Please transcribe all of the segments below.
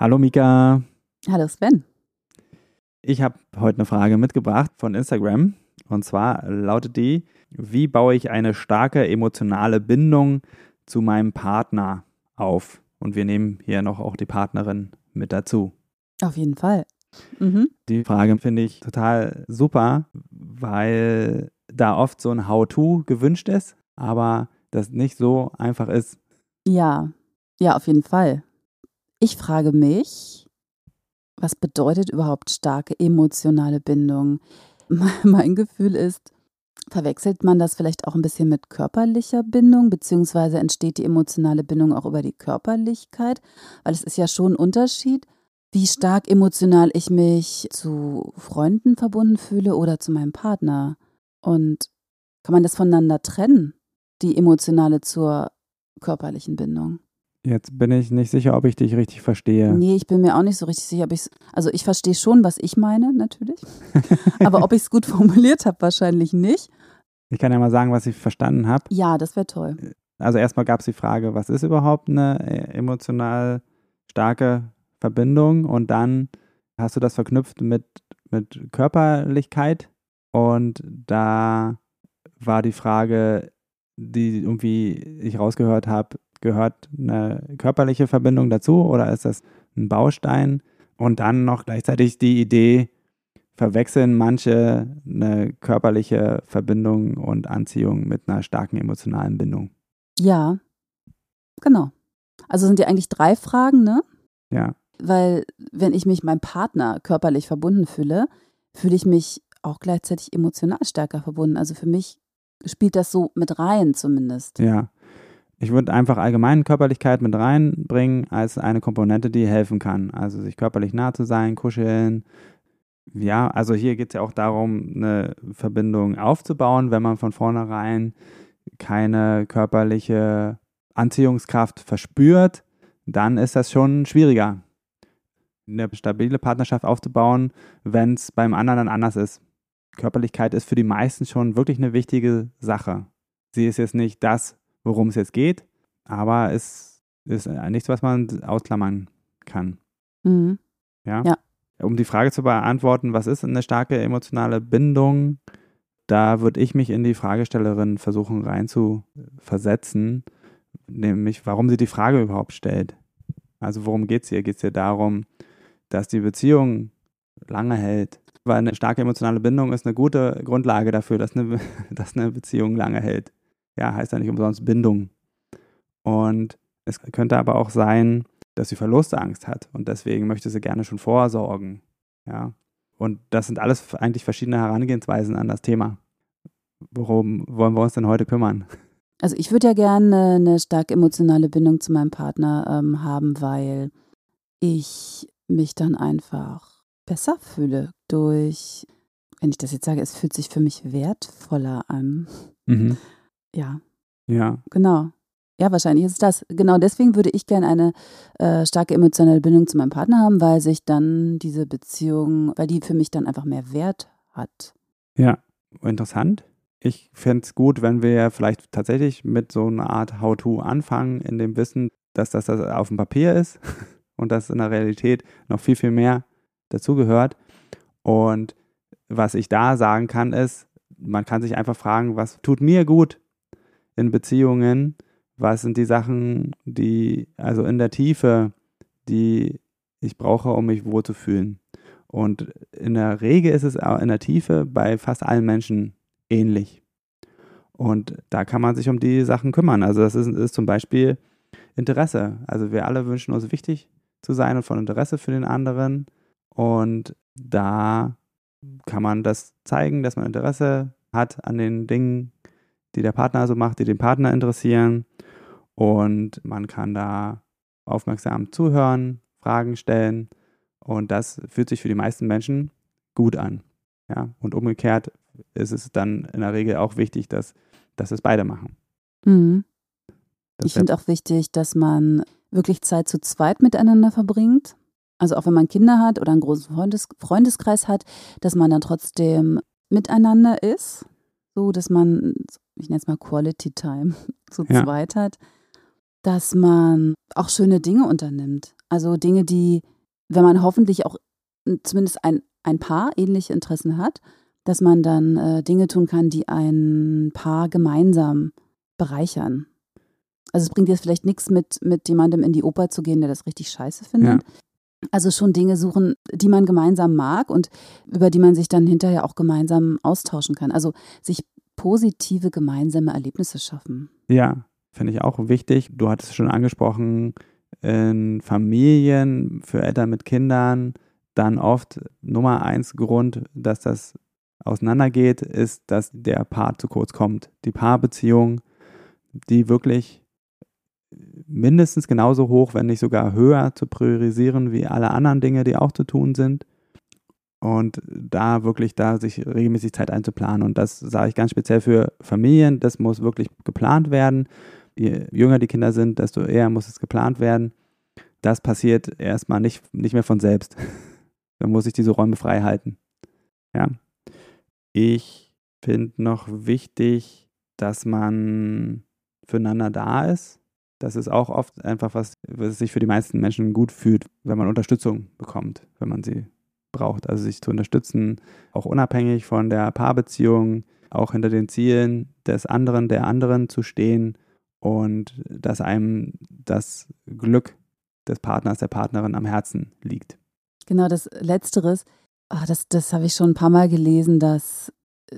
Hallo Mika. Hallo Sven. Ich habe heute eine Frage mitgebracht von Instagram. Und zwar lautet die, wie baue ich eine starke emotionale Bindung zu meinem Partner auf? Und wir nehmen hier noch auch die Partnerin mit dazu. Auf jeden Fall. Mhm. Die Frage finde ich total super, weil da oft so ein How-To gewünscht ist, aber das nicht so einfach ist. Ja, ja, auf jeden Fall. Ich frage mich, was bedeutet überhaupt starke emotionale Bindung? Mein Gefühl ist, verwechselt man das vielleicht auch ein bisschen mit körperlicher Bindung, beziehungsweise entsteht die emotionale Bindung auch über die Körperlichkeit? Weil es ist ja schon ein Unterschied, wie stark emotional ich mich zu Freunden verbunden fühle oder zu meinem Partner. Und kann man das voneinander trennen, die emotionale zur körperlichen Bindung? Jetzt bin ich nicht sicher, ob ich dich richtig verstehe. Nee, ich bin mir auch nicht so richtig sicher, ob ich Also ich verstehe schon, was ich meine, natürlich. Aber ob ich es gut formuliert habe, wahrscheinlich nicht. Ich kann ja mal sagen, was ich verstanden habe. Ja, das wäre toll. Also erstmal gab es die Frage, was ist überhaupt eine äh, emotional starke Verbindung? Und dann hast du das verknüpft mit, mit Körperlichkeit. Und da war die Frage, die irgendwie ich rausgehört habe, gehört eine körperliche Verbindung dazu oder ist das ein Baustein? Und dann noch gleichzeitig die Idee, verwechseln manche eine körperliche Verbindung und Anziehung mit einer starken emotionalen Bindung. Ja, genau. Also sind ja eigentlich drei Fragen, ne? Ja. Weil wenn ich mich meinem Partner körperlich verbunden fühle, fühle ich mich auch gleichzeitig emotional stärker verbunden. Also für mich spielt das so mit rein zumindest. Ja. Ich würde einfach allgemein Körperlichkeit mit reinbringen als eine Komponente, die helfen kann. Also sich körperlich nah zu sein, kuscheln. Ja, also hier geht es ja auch darum, eine Verbindung aufzubauen, wenn man von vornherein keine körperliche Anziehungskraft verspürt, dann ist das schon schwieriger, eine stabile Partnerschaft aufzubauen, wenn es beim anderen dann anders ist. Körperlichkeit ist für die meisten schon wirklich eine wichtige Sache. Sie ist jetzt nicht das, worum es jetzt geht, aber es ist nichts, was man ausklammern kann. Mhm. Ja? ja. Um die Frage zu beantworten, was ist eine starke emotionale Bindung, da würde ich mich in die Fragestellerin versuchen reinzuversetzen, nämlich warum sie die Frage überhaupt stellt. Also worum geht es ihr? Geht es ihr darum, dass die Beziehung lange hält? Weil eine starke emotionale Bindung ist eine gute Grundlage dafür, dass eine, dass eine Beziehung lange hält ja, heißt ja nicht umsonst Bindung. Und es könnte aber auch sein, dass sie Verlustangst hat und deswegen möchte sie gerne schon vorsorgen. Ja. Und das sind alles eigentlich verschiedene Herangehensweisen an das Thema. Worum wollen wir uns denn heute kümmern? Also ich würde ja gerne eine stark emotionale Bindung zu meinem Partner ähm, haben, weil ich mich dann einfach besser fühle durch, wenn ich das jetzt sage, es fühlt sich für mich wertvoller an. Mhm. Ja. Ja. Genau. Ja, wahrscheinlich ist es das. Genau deswegen würde ich gerne eine äh, starke emotionale Bindung zu meinem Partner haben, weil sich dann diese Beziehung, weil die für mich dann einfach mehr Wert hat. Ja, interessant. Ich fände es gut, wenn wir vielleicht tatsächlich mit so einer Art How-To anfangen, in dem Wissen, dass das, das auf dem Papier ist und dass in der Realität noch viel, viel mehr dazugehört. Und was ich da sagen kann, ist, man kann sich einfach fragen, was tut mir gut in Beziehungen, was sind die Sachen, die, also in der Tiefe, die ich brauche, um mich wohlzufühlen. Und in der Regel ist es in der Tiefe bei fast allen Menschen ähnlich. Und da kann man sich um die Sachen kümmern. Also das ist, ist zum Beispiel Interesse. Also wir alle wünschen uns wichtig zu sein und von Interesse für den anderen. Und da kann man das zeigen, dass man Interesse hat an den Dingen, die der Partner so macht, die den Partner interessieren. Und man kann da aufmerksam zuhören, Fragen stellen Und das fühlt sich für die meisten Menschen gut an. Ja, und umgekehrt ist es dann in der Regel auch wichtig, dass, dass es beide machen. Mhm. Ich finde auch wichtig, dass man wirklich Zeit zu zweit miteinander verbringt. Also auch wenn man Kinder hat oder einen großen Freundes Freundeskreis hat, dass man dann trotzdem miteinander ist. So, dass man, ich nenne es mal Quality Time, zu ja. zweit hat. Dass man auch schöne Dinge unternimmt. Also Dinge, die, wenn man hoffentlich auch zumindest ein, ein Paar ähnliche Interessen hat, dass man dann äh, Dinge tun kann, die ein Paar gemeinsam bereichern. Also es bringt jetzt vielleicht nichts mit, mit jemandem in die Oper zu gehen, der das richtig scheiße findet. Ja. Also schon Dinge suchen, die man gemeinsam mag und über die man sich dann hinterher auch gemeinsam austauschen kann. Also sich positive gemeinsame Erlebnisse schaffen. Ja, finde ich auch wichtig. Du hattest schon angesprochen, in Familien, für Eltern mit Kindern, dann oft Nummer eins Grund, dass das auseinandergeht, ist, dass der Paar zu kurz kommt. Die Paarbeziehung, die wirklich mindestens genauso hoch, wenn nicht sogar höher zu priorisieren wie alle anderen Dinge, die auch zu tun sind. Und da wirklich da sich regelmäßig Zeit einzuplanen. Und das sage ich ganz speziell für Familien, das muss wirklich geplant werden. Je jünger die Kinder sind, desto eher muss es geplant werden. Das passiert erstmal nicht, nicht mehr von selbst. Dann muss ich diese Räume frei halten. Ja. Ich finde noch wichtig, dass man füreinander da ist das ist auch oft einfach was, was sich für die meisten Menschen gut fühlt, wenn man Unterstützung bekommt, wenn man sie braucht. Also sich zu unterstützen, auch unabhängig von der Paarbeziehung, auch hinter den Zielen des anderen, der anderen zu stehen und dass einem das Glück des Partners, der Partnerin am Herzen liegt. Genau, das Letzteres, oh, das, das habe ich schon ein paar Mal gelesen, dass äh,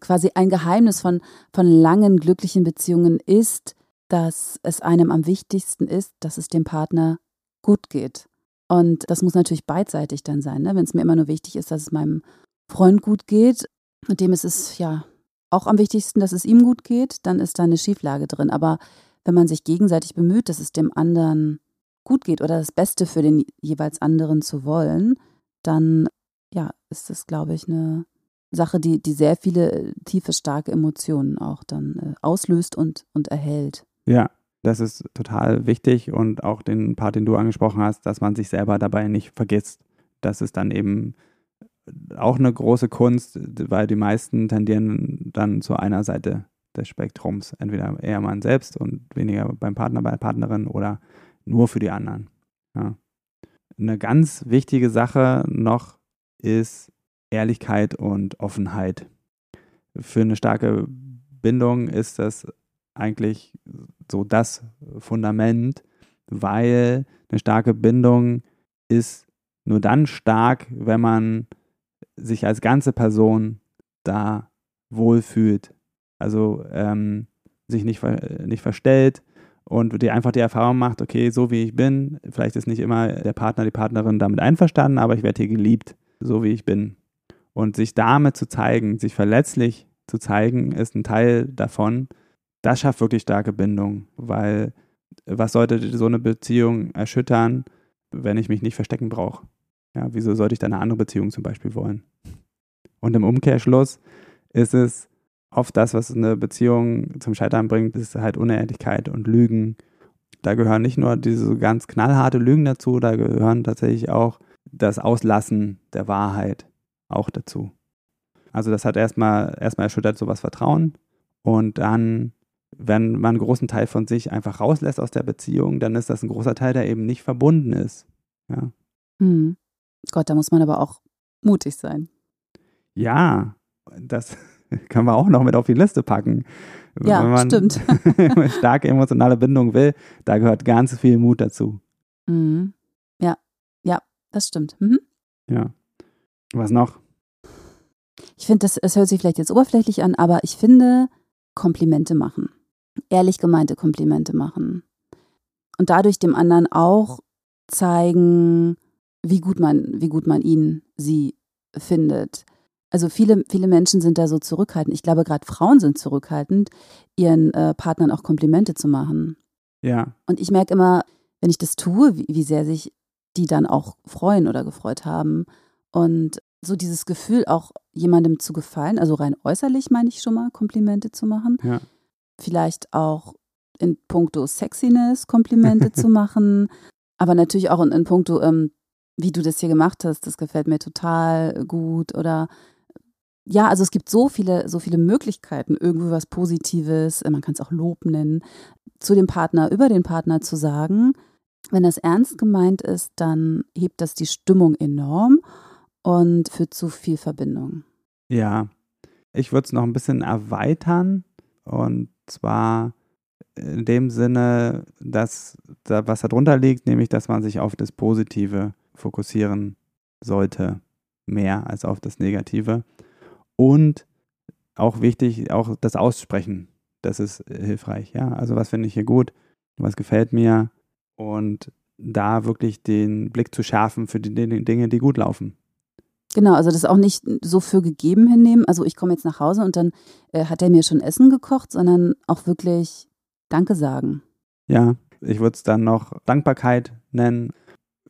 quasi ein Geheimnis von, von langen, glücklichen Beziehungen ist, dass es einem am wichtigsten ist, dass es dem Partner gut geht. Und das muss natürlich beidseitig dann sein. Ne? Wenn es mir immer nur wichtig ist, dass es meinem Freund gut geht, und dem ist es ja auch am wichtigsten, dass es ihm gut geht, dann ist da eine Schieflage drin. Aber wenn man sich gegenseitig bemüht, dass es dem anderen gut geht oder das Beste für den jeweils anderen zu wollen, dann ja, ist das, glaube ich, eine Sache, die, die sehr viele tiefe, starke Emotionen auch dann äh, auslöst und, und erhält. Ja, das ist total wichtig und auch den Part, den du angesprochen hast, dass man sich selber dabei nicht vergisst. Das ist dann eben auch eine große Kunst, weil die meisten tendieren dann zu einer Seite des Spektrums. Entweder eher man selbst und weniger beim Partner, bei der Partnerin oder nur für die anderen. Ja. Eine ganz wichtige Sache noch ist Ehrlichkeit und Offenheit. Für eine starke Bindung ist das eigentlich so das Fundament, weil eine starke Bindung ist nur dann stark, wenn man sich als ganze Person da wohlfühlt. Also ähm, sich nicht, nicht verstellt und die einfach die Erfahrung macht, okay, so wie ich bin, vielleicht ist nicht immer der Partner, die Partnerin damit einverstanden, aber ich werde hier geliebt, so wie ich bin. Und sich damit zu zeigen, sich verletzlich zu zeigen, ist ein Teil davon, das schafft wirklich starke Bindung, weil was sollte so eine Beziehung erschüttern, wenn ich mich nicht verstecken brauche? Ja, wieso sollte ich dann eine andere Beziehung zum Beispiel wollen? Und im Umkehrschluss ist es oft das, was eine Beziehung zum Scheitern bringt, ist halt Unehrlichkeit und Lügen. Da gehören nicht nur diese ganz knallharte Lügen dazu, da gehören tatsächlich auch das Auslassen der Wahrheit auch dazu. Also das hat erstmal erstmal erschüttert sowas Vertrauen und dann wenn man einen großen Teil von sich einfach rauslässt aus der Beziehung, dann ist das ein großer Teil, der eben nicht verbunden ist. Ja. Hm. Gott, da muss man aber auch mutig sein. Ja, das können wir auch noch mit auf die Liste packen. Ja, wenn man, stimmt. starke emotionale Bindung will, da gehört ganz viel Mut dazu. Mhm. Ja, ja, das stimmt. Mhm. Ja. Was noch? Ich finde, das, es hört sich vielleicht jetzt oberflächlich an, aber ich finde, Komplimente machen ehrlich gemeinte Komplimente machen. Und dadurch dem anderen auch zeigen, wie gut man, wie gut man ihn, sie findet. Also viele, viele Menschen sind da so zurückhaltend. Ich glaube, gerade Frauen sind zurückhaltend, ihren äh, Partnern auch Komplimente zu machen. Ja. Und ich merke immer, wenn ich das tue, wie, wie sehr sich die dann auch freuen oder gefreut haben. Und so dieses Gefühl, auch jemandem zu gefallen, also rein äußerlich meine ich schon mal, Komplimente zu machen. Ja. Vielleicht auch in puncto Sexiness Komplimente zu machen, aber natürlich auch in, in puncto, ähm, wie du das hier gemacht hast, das gefällt mir total gut oder ja, also es gibt so viele, so viele Möglichkeiten, irgendwie was Positives, man kann es auch Lob nennen, zu dem Partner, über den Partner zu sagen. Wenn das ernst gemeint ist, dann hebt das die Stimmung enorm und führt zu viel Verbindung. Ja, ich würde es noch ein bisschen erweitern und zwar in dem Sinne, dass da, was darunter liegt, nämlich dass man sich auf das Positive fokussieren sollte, mehr als auf das Negative. Und auch wichtig, auch das Aussprechen, das ist hilfreich. Ja, also was finde ich hier gut, was gefällt mir und da wirklich den Blick zu schärfen für die Dinge, die gut laufen. Genau, also das auch nicht so für gegeben hinnehmen. Also ich komme jetzt nach Hause und dann äh, hat er mir schon Essen gekocht, sondern auch wirklich Danke sagen. Ja, ich würde es dann noch Dankbarkeit nennen,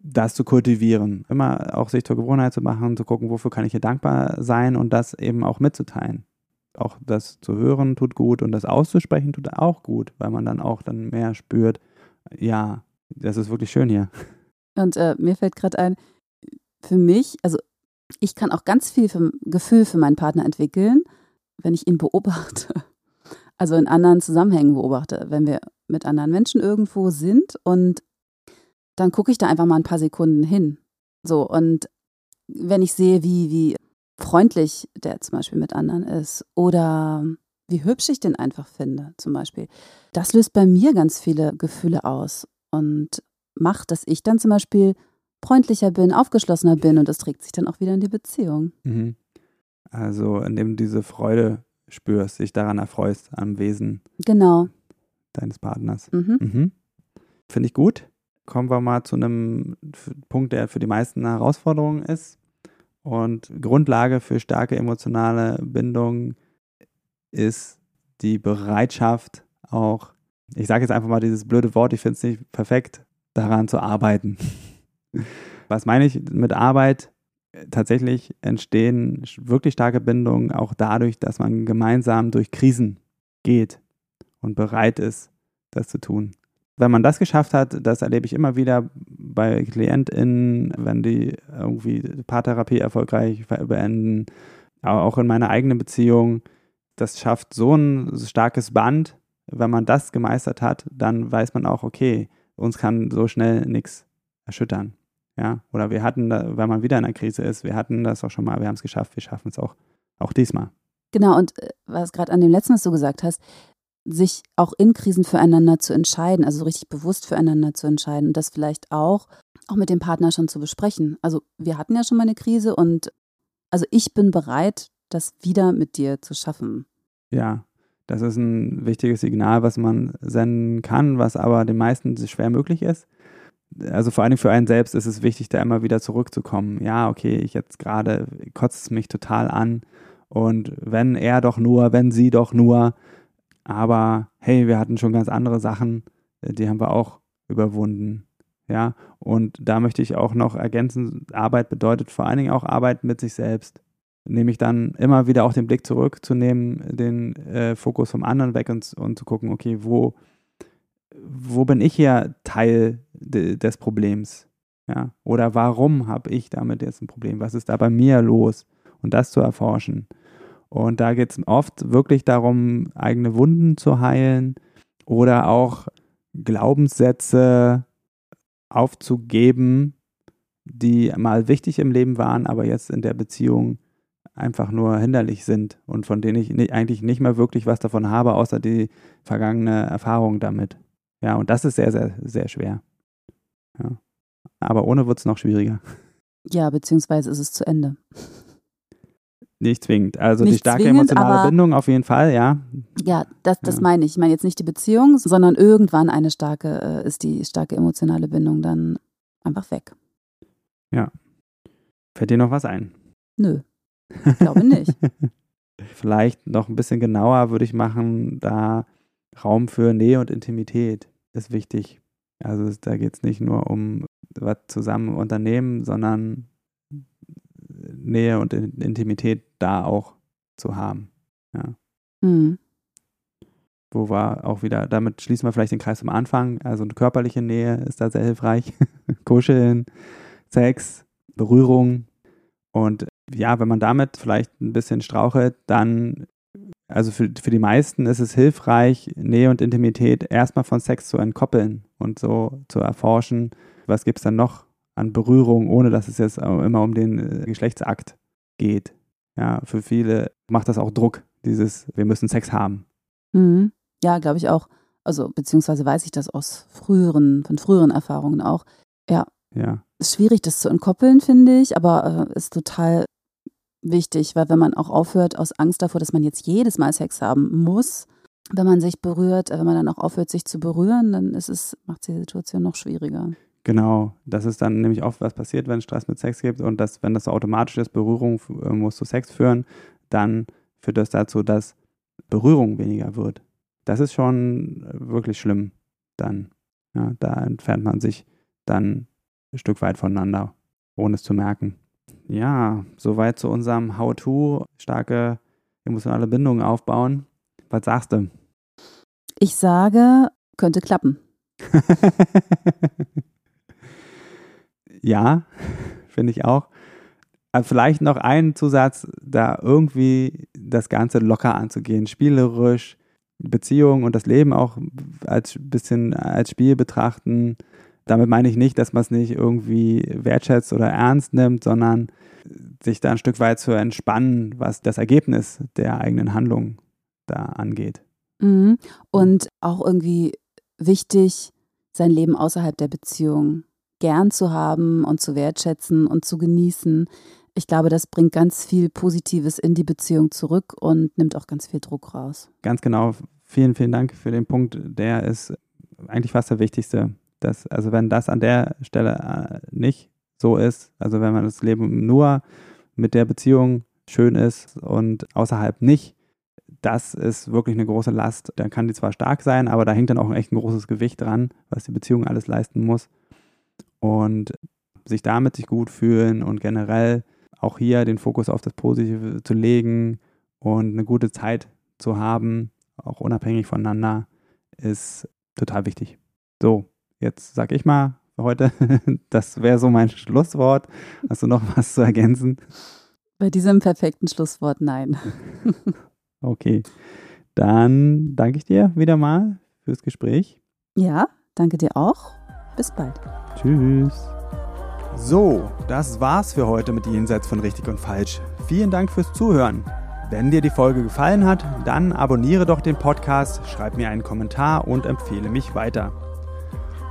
das zu kultivieren. Immer auch sich zur Gewohnheit zu machen, zu gucken, wofür kann ich hier dankbar sein und das eben auch mitzuteilen. Auch das zu hören tut gut und das auszusprechen tut auch gut, weil man dann auch dann mehr spürt, ja, das ist wirklich schön hier. Und äh, mir fällt gerade ein, für mich, also ich kann auch ganz viel für, Gefühl für meinen Partner entwickeln, wenn ich ihn beobachte. Also in anderen Zusammenhängen beobachte, wenn wir mit anderen Menschen irgendwo sind und dann gucke ich da einfach mal ein paar Sekunden hin. So, und wenn ich sehe, wie, wie freundlich der zum Beispiel mit anderen ist oder wie hübsch ich den einfach finde, zum Beispiel, das löst bei mir ganz viele Gefühle aus und macht, dass ich dann zum Beispiel freundlicher bin, aufgeschlossener bin und das trägt sich dann auch wieder in die Beziehung. Mhm. Also indem du diese Freude spürst, dich daran erfreust am Wesen genau. deines Partners. Mhm. Mhm. Finde ich gut. Kommen wir mal zu einem Punkt, der für die meisten eine Herausforderung ist. Und Grundlage für starke emotionale Bindung ist die Bereitschaft, auch, ich sage jetzt einfach mal dieses blöde Wort, ich finde es nicht perfekt, daran zu arbeiten. Was meine ich mit Arbeit? Tatsächlich entstehen wirklich starke Bindungen auch dadurch, dass man gemeinsam durch Krisen geht und bereit ist, das zu tun. Wenn man das geschafft hat, das erlebe ich immer wieder bei KlientInnen, wenn die irgendwie Paartherapie erfolgreich beenden, aber auch in meiner eigenen Beziehung, das schafft so ein starkes Band. Wenn man das gemeistert hat, dann weiß man auch, okay, uns kann so schnell nichts erschüttern. Ja, oder wir hatten, da, wenn man wieder in einer Krise ist, wir hatten das auch schon mal, wir haben es geschafft, wir schaffen es auch, auch diesmal. Genau, und äh, was gerade an dem letzten, was du gesagt hast, sich auch in Krisen füreinander zu entscheiden, also richtig bewusst füreinander zu entscheiden und das vielleicht auch, auch mit dem Partner schon zu besprechen. Also wir hatten ja schon mal eine Krise und also ich bin bereit, das wieder mit dir zu schaffen. Ja, das ist ein wichtiges Signal, was man senden kann, was aber den meisten schwer möglich ist also vor allem für einen selbst ist es wichtig, da immer wieder zurückzukommen. Ja, okay, ich jetzt gerade kotzt es mich total an. Und wenn er doch nur, wenn sie doch nur. Aber hey, wir hatten schon ganz andere Sachen, äh, die haben wir auch überwunden. Ja, und da möchte ich auch noch ergänzen, Arbeit bedeutet vor allen Dingen auch Arbeit mit sich selbst. Nämlich dann immer wieder auch den Blick zurückzunehmen, den äh, Fokus vom anderen weg und, und zu gucken, okay, wo, wo bin ich hier Teil de, des Problems? Ja? Oder warum habe ich damit jetzt ein Problem? Was ist da bei mir los? Und das zu erforschen. Und da geht es oft wirklich darum, eigene Wunden zu heilen oder auch Glaubenssätze aufzugeben, die mal wichtig im Leben waren, aber jetzt in der Beziehung einfach nur hinderlich sind und von denen ich eigentlich nicht mehr wirklich was davon habe, außer die vergangene Erfahrung damit. Ja, und das ist sehr, sehr, sehr schwer. Ja. Aber ohne wird es noch schwieriger. Ja, beziehungsweise ist es zu Ende. Nicht zwingend. Also nicht die starke zwingend, emotionale Bindung auf jeden Fall, ja. Ja, das, das ja. meine ich. Ich meine jetzt nicht die Beziehung, sondern irgendwann eine starke, äh, ist die starke emotionale Bindung dann einfach weg. Ja. Fällt dir noch was ein? Nö. Ich glaube nicht. Vielleicht noch ein bisschen genauer würde ich machen, da Raum für Nähe und Intimität ist wichtig. Also da geht es nicht nur um was zusammen unternehmen, sondern Nähe und Intimität da auch zu haben. Ja. Mhm. Wo war auch wieder, damit schließen wir vielleicht den Kreis zum Anfang. Also eine körperliche Nähe ist da sehr hilfreich. Kuscheln, Sex, Berührung. Und ja, wenn man damit vielleicht ein bisschen strauchelt, dann, also für, für die meisten ist es hilfreich, Nähe und Intimität erstmal von Sex zu entkoppeln und so zu erforschen, was gibt es dann noch an Berührung, ohne dass es jetzt immer um den äh, Geschlechtsakt geht. Ja, für viele macht das auch Druck, dieses, wir müssen Sex haben. Mhm. Ja, glaube ich auch. Also, beziehungsweise weiß ich das aus früheren, von früheren Erfahrungen auch. Ja. Ja. Ist schwierig, das zu entkoppeln, finde ich, aber äh, ist total wichtig, weil wenn man auch aufhört aus Angst davor, dass man jetzt jedes Mal Sex haben muss, wenn man sich berührt, wenn man dann auch aufhört, sich zu berühren, dann ist es, macht die Situation noch schwieriger. Genau, das ist dann nämlich oft, was passiert, wenn es Stress mit Sex gibt und dass, wenn das so automatisch ist, Berührung äh, muss zu Sex führen, dann führt das dazu, dass Berührung weniger wird. Das ist schon äh, wirklich schlimm dann. Ja, da entfernt man sich dann ein Stück weit voneinander, ohne es zu merken. Ja, soweit zu unserem How-To, starke emotionale Bindungen aufbauen. Was sagst du? Ich sage, könnte klappen. ja, finde ich auch. Aber vielleicht noch ein Zusatz, da irgendwie das Ganze locker anzugehen, spielerisch, Beziehung und das Leben auch als bisschen als Spiel betrachten. Damit meine ich nicht, dass man es nicht irgendwie wertschätzt oder ernst nimmt, sondern sich da ein Stück weit zu entspannen, was das Ergebnis der eigenen Handlung da angeht. Mhm. Und auch irgendwie wichtig, sein Leben außerhalb der Beziehung gern zu haben und zu wertschätzen und zu genießen. Ich glaube, das bringt ganz viel Positives in die Beziehung zurück und nimmt auch ganz viel Druck raus. Ganz genau. Vielen, vielen Dank für den Punkt. Der ist eigentlich fast der wichtigste. Dass, also wenn das an der Stelle äh, nicht so ist, also wenn man das Leben nur mit der Beziehung schön ist und außerhalb nicht, das ist wirklich eine große Last. Dann kann die zwar stark sein, aber da hängt dann auch echt ein großes Gewicht dran, was die Beziehung alles leisten muss. Und sich damit sich gut fühlen und generell auch hier den Fokus auf das Positive zu legen und eine gute Zeit zu haben, auch unabhängig voneinander, ist total wichtig. So, jetzt sag ich mal für heute, das wäre so mein Schlusswort. Hast du noch was zu ergänzen? Bei diesem perfekten Schlusswort nein. okay, dann danke ich dir wieder mal fürs Gespräch. Ja, danke dir auch. Bis bald. Tschüss. So, das war's für heute mit Jenseits von Richtig und Falsch. Vielen Dank fürs Zuhören. Wenn dir die Folge gefallen hat, dann abonniere doch den Podcast, schreib mir einen Kommentar und empfehle mich weiter.